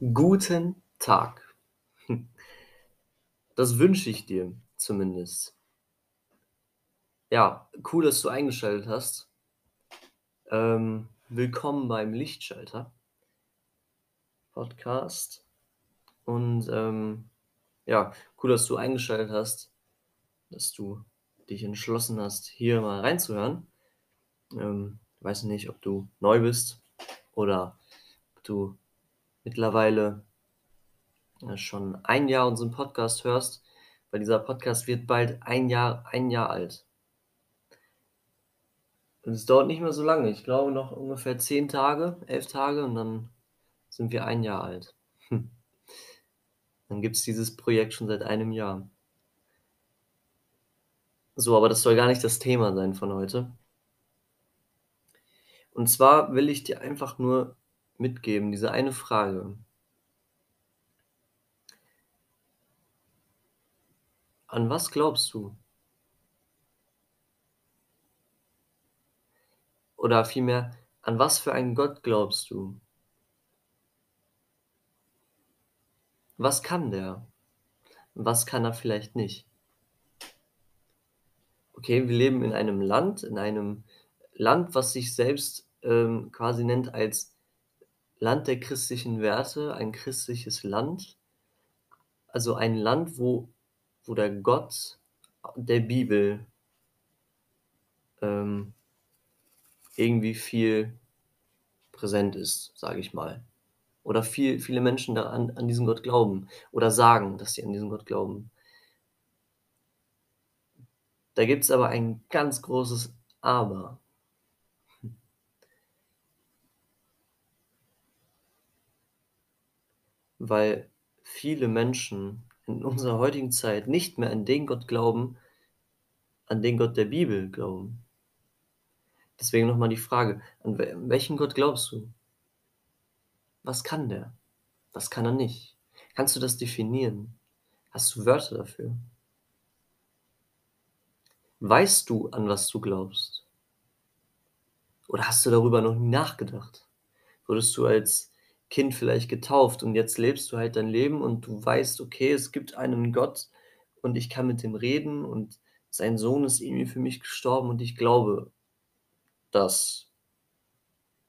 Guten Tag. Das wünsche ich dir zumindest. Ja, cool, dass du eingeschaltet hast. Ähm, willkommen beim Lichtschalter Podcast. Und ähm, ja, cool, dass du eingeschaltet hast, dass du dich entschlossen hast, hier mal reinzuhören. Ähm, weiß nicht, ob du neu bist oder ob du mittlerweile äh, schon ein Jahr unseren Podcast hörst, weil dieser Podcast wird bald ein Jahr, ein Jahr alt. Und es dauert nicht mehr so lange. Ich glaube noch ungefähr zehn Tage, elf Tage und dann sind wir ein Jahr alt. Hm. Dann gibt es dieses Projekt schon seit einem Jahr. So, aber das soll gar nicht das Thema sein von heute. Und zwar will ich dir einfach nur mitgeben, diese eine Frage. An was glaubst du? Oder vielmehr, an was für einen Gott glaubst du? Was kann der? Was kann er vielleicht nicht? Okay, wir leben in einem Land, in einem Land, was sich selbst ähm, quasi nennt als Land der christlichen Werte, ein christliches Land. Also ein Land, wo wo der Gott der Bibel ähm, irgendwie viel präsent ist, sage ich mal. Oder viel, viele Menschen daran, an diesen Gott glauben oder sagen, dass sie an diesen Gott glauben. Da gibt es aber ein ganz großes Aber. Weil viele Menschen in unserer heutigen Zeit nicht mehr an den Gott glauben, an den Gott der Bibel glauben. Deswegen nochmal die Frage, an welchen Gott glaubst du? Was kann der? Was kann er nicht? Kannst du das definieren? Hast du Wörter dafür? Weißt du, an was du glaubst? Oder hast du darüber noch nie nachgedacht? Wurdest du als Kind vielleicht getauft und jetzt lebst du halt dein Leben und du weißt, okay, es gibt einen Gott und ich kann mit dem reden und sein Sohn ist irgendwie für mich gestorben und ich glaube das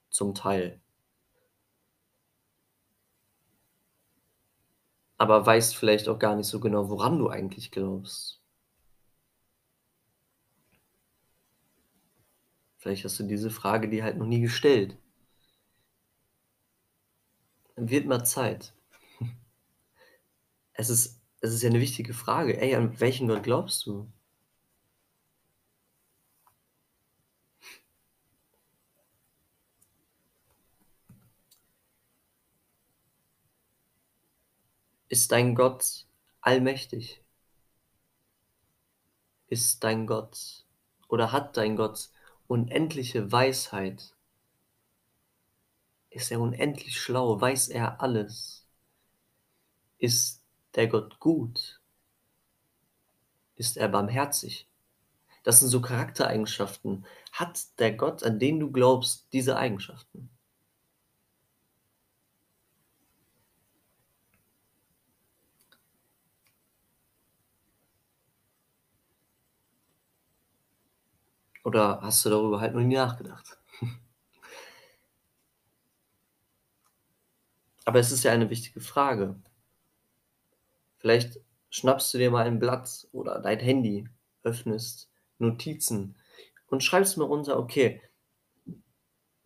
zum Teil. Aber weißt vielleicht auch gar nicht so genau, woran du eigentlich glaubst. Vielleicht hast du diese Frage dir halt noch nie gestellt wird mal Zeit. Es ist, es ist ja eine wichtige Frage. Ey, an welchen Gott glaubst du? Ist dein Gott allmächtig? Ist dein Gott oder hat dein Gott unendliche Weisheit? Ist er unendlich schlau? Weiß er alles? Ist der Gott gut? Ist er barmherzig? Das sind so Charaktereigenschaften. Hat der Gott, an den du glaubst, diese Eigenschaften? Oder hast du darüber halt noch nie nachgedacht? Aber es ist ja eine wichtige Frage. Vielleicht schnappst du dir mal ein Blatt oder dein Handy, öffnest Notizen und schreibst mal runter, okay,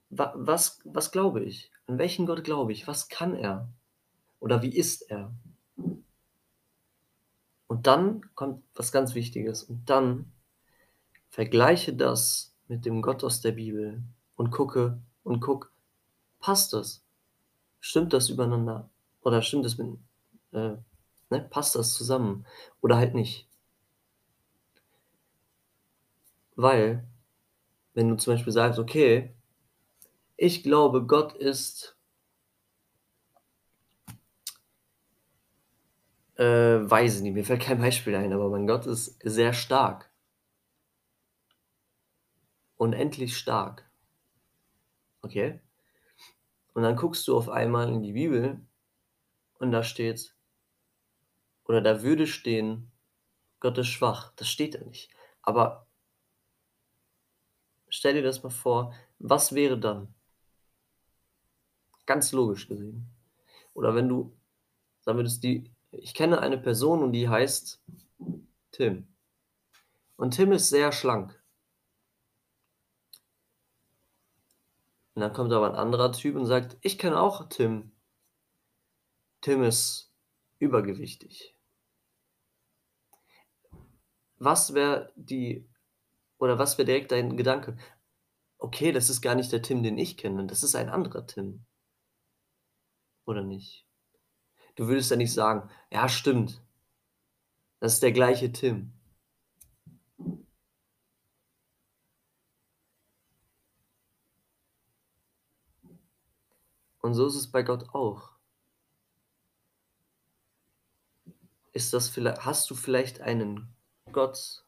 wa was, was glaube ich? An welchen Gott glaube ich? Was kann er? Oder wie ist er? Und dann kommt was ganz Wichtiges. Und dann vergleiche das mit dem Gott aus der Bibel und gucke und guck, passt das? Stimmt das übereinander? Oder stimmt das mit, äh, ne, passt das zusammen? Oder halt nicht? Weil, wenn du zum Beispiel sagst, okay, ich glaube, Gott ist, äh, weiß ich nicht, mir fällt kein Beispiel ein, aber mein Gott ist sehr stark. Unendlich stark. Okay? Und dann guckst du auf einmal in die Bibel und da steht oder da würde stehen: „Gott ist schwach“, das steht da nicht. Aber stell dir das mal vor, was wäre dann? Ganz logisch gesehen. Oder wenn du sagen würdest, die ich kenne eine Person und die heißt Tim. Und Tim ist sehr schlank. Und dann kommt aber 'n anderer Typ und sagt: „Ich kenne auch Tim.“ Tim ist übergewichtig. Was wäre die oder was wäre direkt dein Gedanke? Okay, das ist gar nicht der Tim, den ich kenne, das ist ein anderer Tim. Oder nicht? Du würdest ja nicht sagen: „Ja, stimmt. Das ist der gleiche Tim.“ Und so ist es bei Gott auch. Ist das viellei hast du vielleicht einen Gott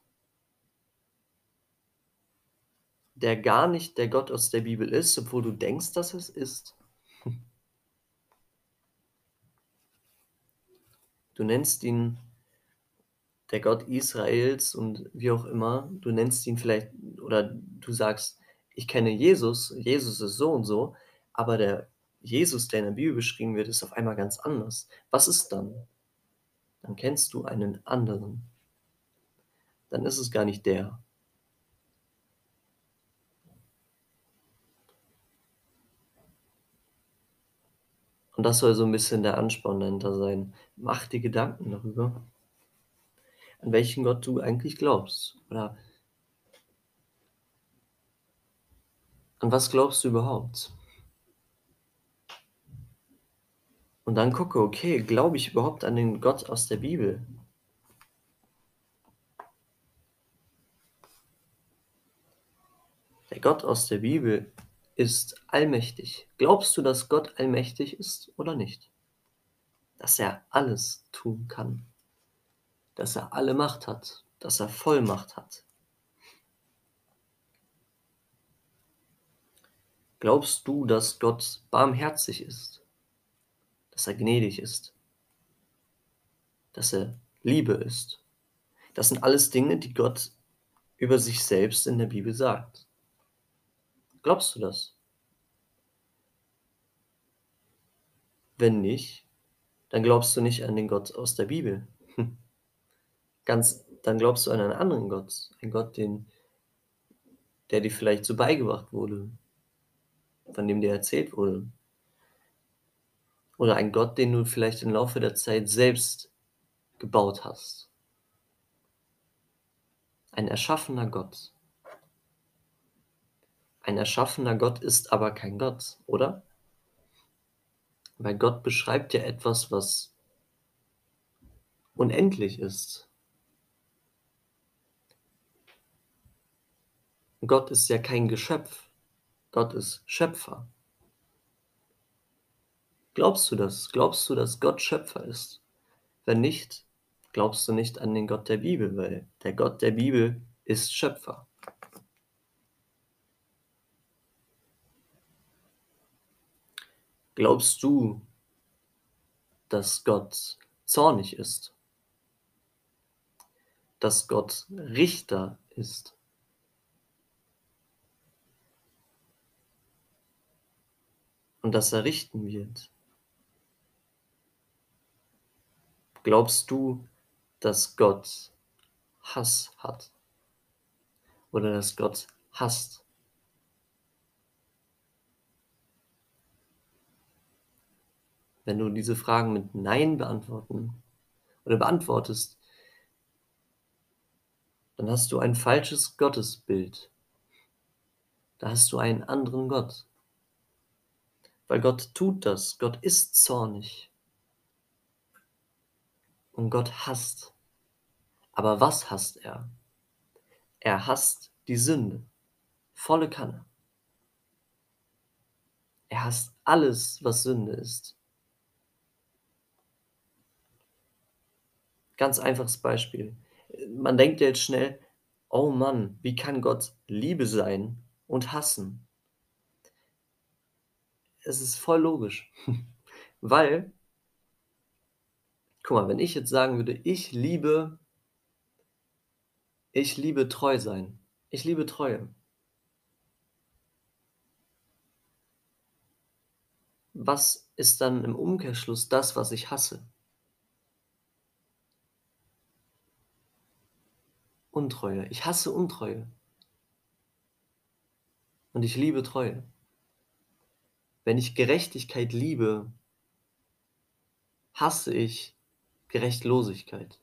der gar nicht der Gott aus der Bibel ist, obwohl du denkst, dass es ist? Du nennst ihn der Gott Israels und wie auch immer. Du nennst ihn vielleicht oder du sagst: „Ich kenne Jesus, Jesus ist so und so“, aber der Jesus, der in der Bibel beschrieben wird, ist auf einmal ganz anders. Was ist dann? Dann kennst du einen anderen. Dann ist es gar nicht der. Und das soll so 'n bisschen der Ansporn dahinter sein. Mach dir Gedanken darüber an welchen Gott du eigentlich glaubst, oder an was glaubst du überhaupt? Und dann gucke: „Okay, glaube ich überhaupt an den Gott aus der Bibel?“ Der Gott aus der Bibel ist allmächtig. Glaubst du, dass Gott allmächtig ist oder nicht? Dass er alles tun kann? Dass er alle Macht hat, dass er Vollmacht hat? Glaubst du, dass Gott barmherzig ist? Dass er gnädig ist? Dass er Liebe ist? Das sind alles Dinge, die Gott über sich selbst in der Bibel sagt. Glaubst du das? Wenn nicht, dann glaubst du nicht an den Gott aus der Bibel. Hm. Ganz dann glaubst du an einen anderen Gott, einen Gott, den der dir vielleicht so beigebracht wurde, von dem dir erzählt wurde. Oder ein Gott, den du vielleicht im Laufe der Zeit selbst gebaut hast. Ein erschaffener Gott. Ein erschaffener Gott ist aber kein Gott, oder? Weil Gott beschreibt ja etwas, was unendlich ist. Gott ist ja kein Geschöpf. Gott ist Schöpfer. Glaubst du das? Glaubst du, dass Gott Schöpfer ist? Wenn nicht, glaubst du nicht an den Gott der Bibel, weil der Gott der Bibel ist Schöpfer. Glaubst du, dass Gott zornig ist? Dass Gott Richter ist? Und dass er richten wird? Glaubst du, dass Gott Hass hat? Oder dass Gott hasst? Wenn du diese Fragen mit „Nein“ beantworten oder beantwortest dann hast du ein falsches Gottesbild. Da hast du einen anderen Gott. Weil Gott tut das. Gott ist zornig. Und Gott hasst. Aber was hasst er? Er hasst die Sünde. Volle Kanne. Er hasst alles, was Sünde ist. Ganz einfaches Beispiel. Man denkt jetzt schnell: „Oh Mann, wie kann Gott Liebe sein und hassen?“ Es ist voll logisch, weil Guck mal, wenn ich jetzt sagen würde, ich liebe ich liebe treu sein. Ich liebe Treue. Was ist dann im Umkehrschluss das, was ich hasse? Untreue. Ich hasse Untreue. Und ich liebe Treue. Wenn ich Gerechtigkeit liebe, hasse ich Gerechtlosigkeit.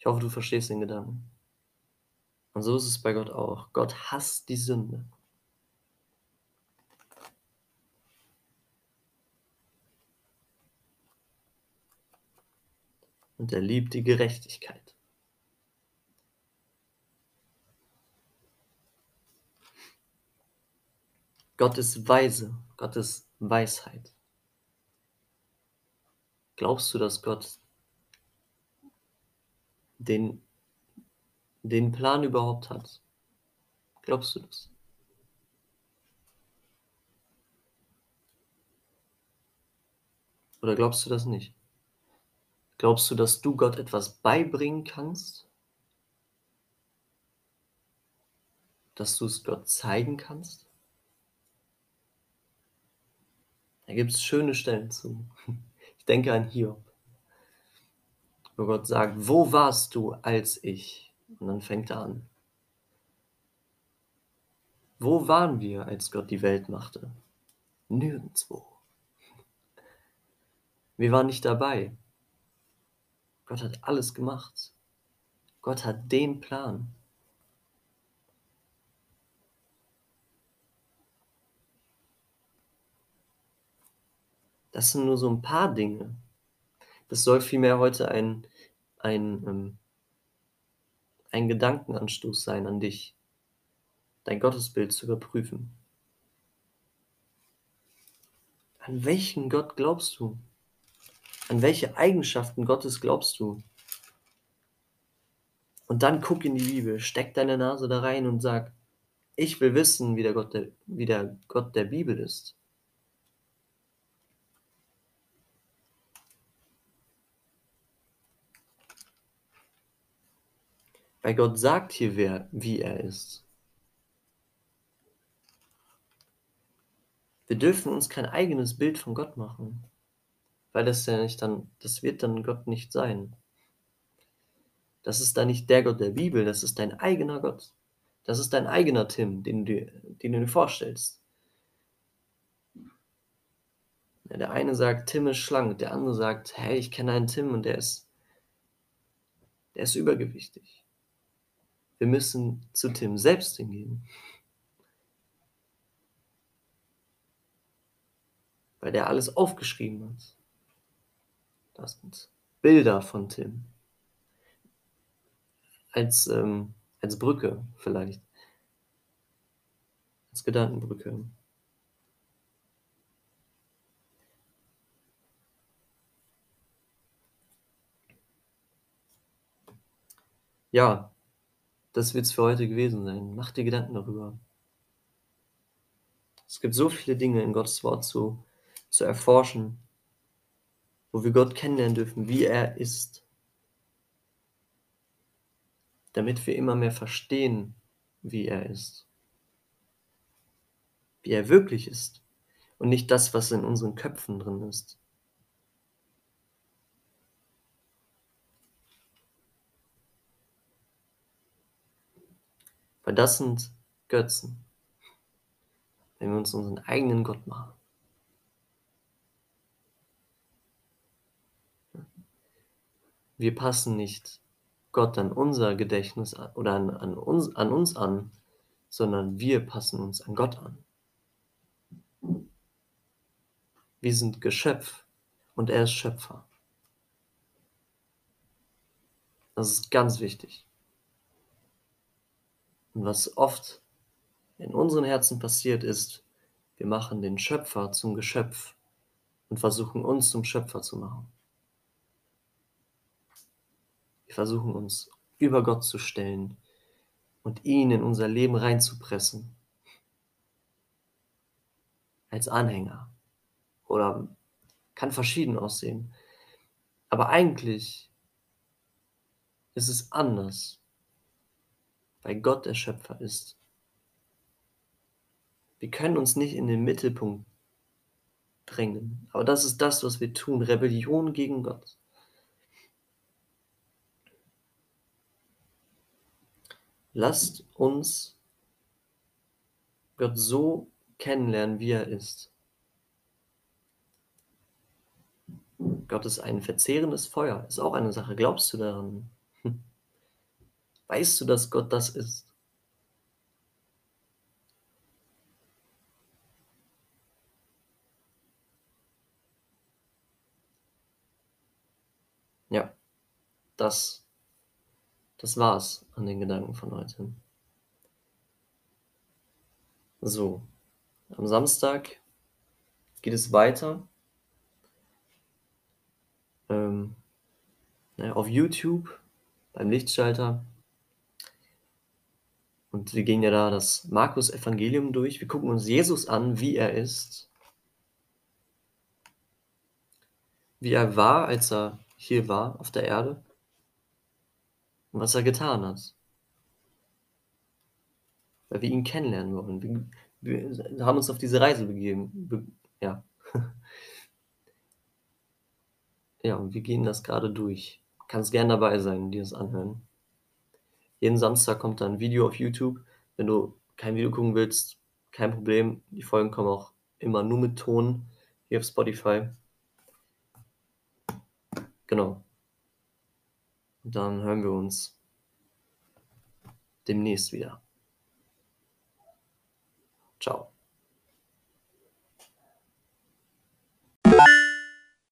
Ich hoffe, du verstehst den Gedanken. Und so ist es bei Gott auch. Gott hasst die Sünde. Und er liebt die Gerechtigkeit. Gott ist weise, Gott ist Weisheit. Glaubst du, dass Gott den, den Plan überhaupt hat? Glaubst du das? Oder glaubst du das nicht? Glaubst du, dass du Gott etwas beibringen kannst? Dass du es Gott zeigen kannst? Da gibt es schöne Stellen zu. Ich denke an Hiob, wo Gott sagt, wo warst du als ich? Und dann fängt er an. Wo waren wir, als Gott die Welt machte? Nirgendwo. Wir waren nicht dabei. Gott hat alles gemacht. Gott hat den Plan. Das sind nur so ein paar Dinge. Das soll vielmehr heute ein, ein, ähm, ein Gedankenanstoß sein an dich, dein Gottesbild zu überprüfen. An welchen Gott glaubst du? An welche Eigenschaften Gottes glaubst du? Und dann guck in die Bibel, steck deine Nase da rein und sag, ich will wissen, wie der Gott der, wie der, Gott der Bibel ist. Weil Gott sagt hier, wer, wie er ist. Wir dürfen uns kein eigenes Bild von Gott machen weil das ja nicht dann, das wird dann Gott nicht sein. Das ist dann nicht der Gott der Bibel, das ist dein eigener Gott. Das ist dein eigener Tim, den du, den du dir vorstellst. Ja, der eine sagt, Tim ist schlank, der andere sagt, hey, ich kenne einen Tim und der ist, der ist übergewichtig. Wir müssen zu Tim selbst hingehen. Weil der alles aufgeschrieben hat. Das sind Bilder von Tim. Als, ähm, als Brücke vielleicht. Als Gedankenbrücke. Ja, das wird es für heute gewesen sein. Mach dir Gedanken darüber. Es gibt so viele Dinge in Gottes Wort zu, zu erforschen, wo wir Gott kennenlernen dürfen, wie er ist, damit wir immer mehr verstehen, wie er ist, wie er wirklich ist und nicht das, was in unseren Köpfen drin ist. Weil das sind Götzen, wenn wir uns unseren eigenen Gott machen. wir passen nicht Gott an unser Gedächtnis oder an, an, uns, an uns an, sondern wir passen uns an Gott an. Wir sind Geschöpf und er ist Schöpfer. Das ist ganz wichtig. Und was oft in unseren Herzen passiert ist, wir machen den Schöpfer zum Geschöpf und versuchen uns zum Schöpfer zu machen. Wir versuchen uns über Gott zu stellen und ihn in unser Leben reinzupressen. als Anhänger oder kann verschieden aussehen. Aber eigentlich ist es anders, weil Gott der Schöpfer ist. Wir können uns nicht in den Mittelpunkt drängen, aber das ist das, was wir tun, Rebellion gegen Gott. Lasst uns Gott so kennenlernen, wie er ist. Gott ist ein verzehrendes Feuer, ist auch eine Sache. Glaubst du daran? Weißt du, dass Gott das ist? Ja, das, das war's an den Gedanken von heute. So, am Samstag geht es weiter. Ähm, ne, auf YouTube beim Lichtschalter. Und wir gehen ja da das Markus-Evangelium durch. Wir gucken uns Jesus an, wie er ist. Wie er war, als er hier war auf der Erde. Und was er getan hat. Weil wir ihn kennenlernen wollen. Wir, wir haben uns auf diese Reise begeben. Be ja. Ja, und wir gehen das gerade durch. Kannst gern dabei sein, dir das anhören. Jeden Samstag kommt da 'n Video auf YouTube. Wenn du kein Video gucken willst, kein Problem. Die Folgen kommen auch immer nur mit Ton hier auf Spotify. Genau. Und dann hören wir uns demnächst wieder. Tschau.